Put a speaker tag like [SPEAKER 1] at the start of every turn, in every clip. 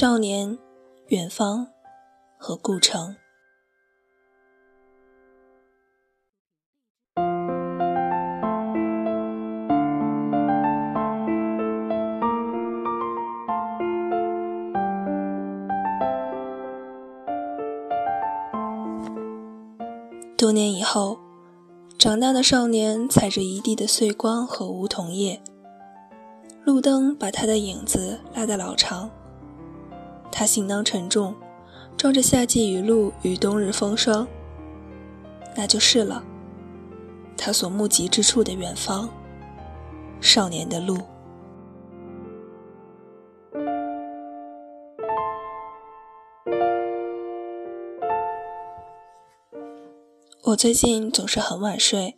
[SPEAKER 1] 少年、远方和故城。多年以后，长大的少年踩着一地的碎光和梧桐叶，路灯把他的影子拉得老长。他行囊沉重，装着夏季雨露与冬日风霜。那就是了，他所目及之处的远方，少年的路。我最近总是很晚睡，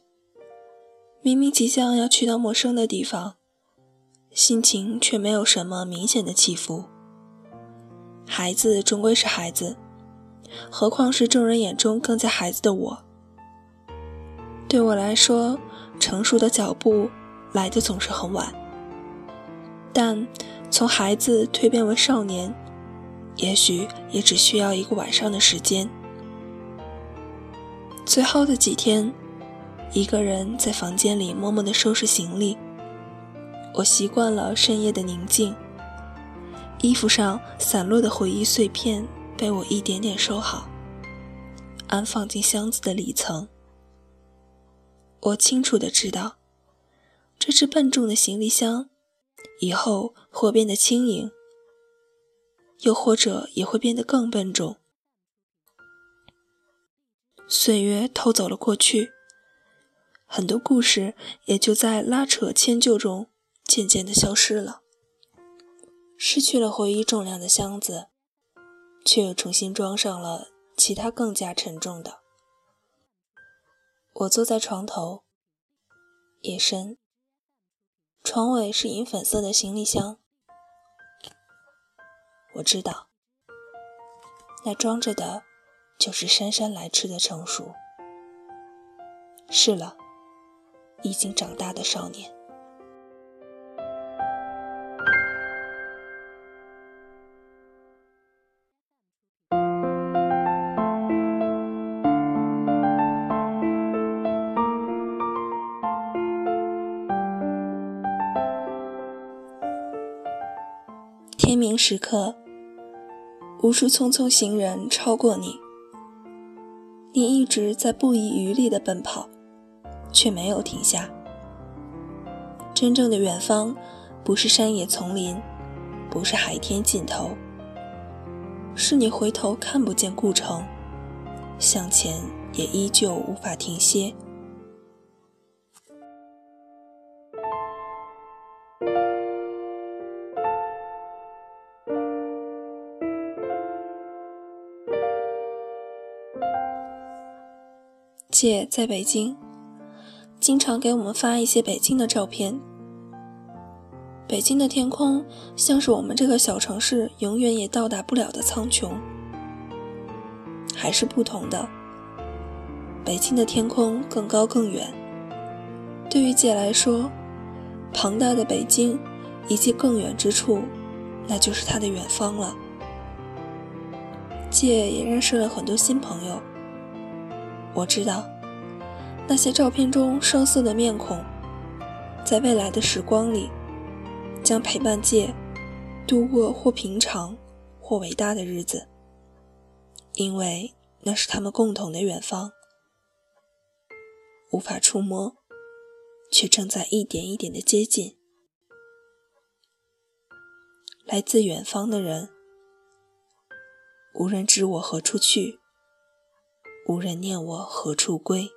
[SPEAKER 1] 明明即将要去到陌生的地方，心情却没有什么明显的起伏。孩子终归是孩子，何况是众人眼中更加孩子的我。对我来说，成熟的脚步来的总是很晚，但从孩子蜕变为少年，也许也只需要一个晚上的时间。最后的几天，一个人在房间里默默的收拾行李。我习惯了深夜的宁静。衣服上散落的回忆碎片被我一点点收好，安放进箱子的里层。我清楚的知道，这只笨重的行李箱，以后或变得轻盈，又或者也会变得更笨重。岁月偷走了过去，很多故事也就在拉扯迁就中渐渐的消失了。失去了回忆重量的箱子，却又重新装上了其他更加沉重的。我坐在床头，夜深，床尾是银粉色的行李箱。我知道，那装着的。就是姗姗来迟的成熟。是了，已经长大的少年。天明时刻，无数匆匆行人超过你。你一直在不遗余力地奔跑，却没有停下。真正的远方，不是山野丛林，不是海天尽头，是你回头看不见故城，向前也依旧无法停歇。姐在北京，经常给我们发一些北京的照片。北京的天空像是我们这个小城市永远也到达不了的苍穹，还是不同的。北京的天空更高更远。对于姐来说，庞大的北京以及更远之处，那就是她的远方了。姐也认识了很多新朋友。我知道，那些照片中生涩的面孔，在未来的时光里，将陪伴借度过或平常或伟大的日子，因为那是他们共同的远方，无法触摸，却正在一点一点的接近。来自远方的人，无人知我何处去。无人念我何处归。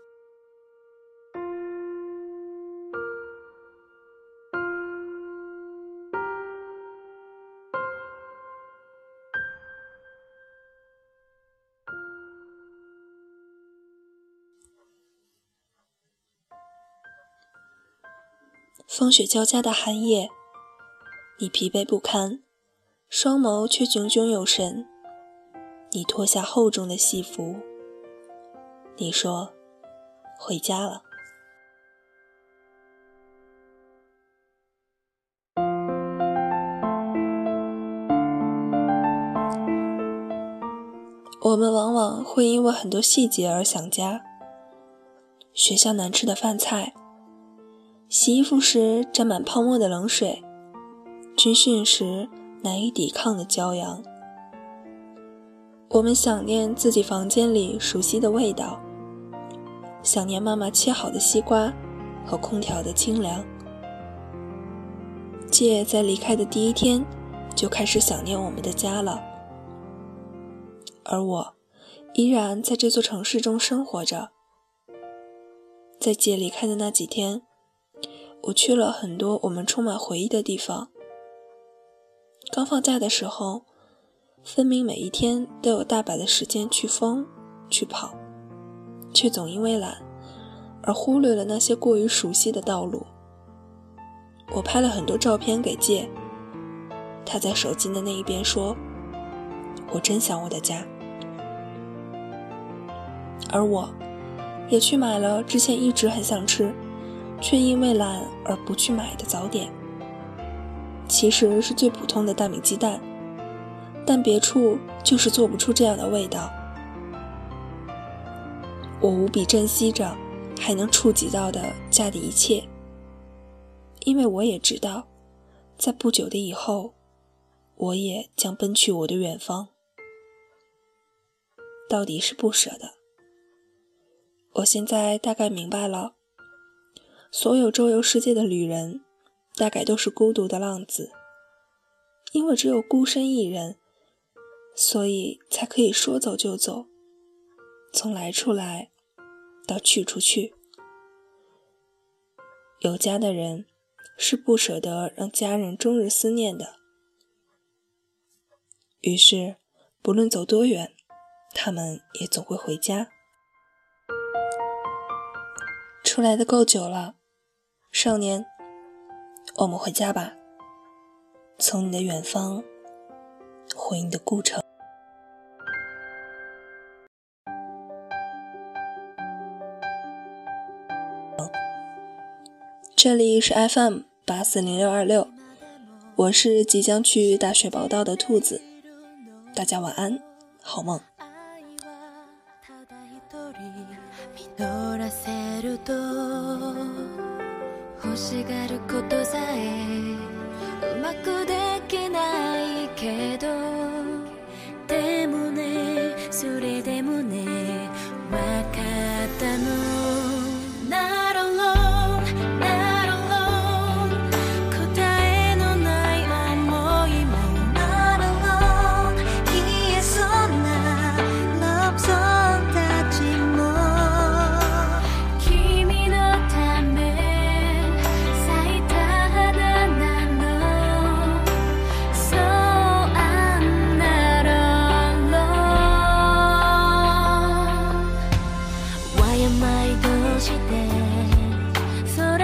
[SPEAKER 1] 风雪交加的寒夜，你疲惫不堪，双眸却炯炯有神。你脱下厚重的戏服。你说，回家了。
[SPEAKER 2] 我们往往会因为很多细节而想家：学校难吃的饭菜，洗衣服时沾满泡沫的冷水，军训时难以抵抗的骄阳。我们想念自己房间里熟悉的味道，想念妈妈切好的西瓜和空调的清凉。借在离开的第一天就开始想念我们的家了。而我，依然在这座城市中生活着。在姐离开的那几天，我去了很多我们充满回忆的地方。刚放假的时候，分明每一天都有大把的时间去疯、去跑，却总因为懒而忽略了那些过于熟悉的道路。我拍了很多照片给借，他在手机的那一边说：“我真想我的家。”而我，也去买了之前一直很想吃，却因为懒而不去买的早点。其实是最普通的大米鸡蛋，但别处就是做不出这样的味道。我无比珍惜着还能触及到的家的一切，因为我也知道，在不久的以后，我也将奔去我的远方。到底是不舍的。我现在大概明白了，所有周游世界的旅人，大概都是孤独的浪子，因为只有孤身一人，所以才可以说走就走，从来处来到去处去。有家的人是不舍得让家人终日思念的，于是不论走多远，他们也总会回家。出来的够久了，少年，我们回家吧。从你的远方回你的故城。这里是 FM 八四零六二六，我是即将去大学报道的兔子。大家晚安，好梦。と欲しがることさえうまくできないけど してそれ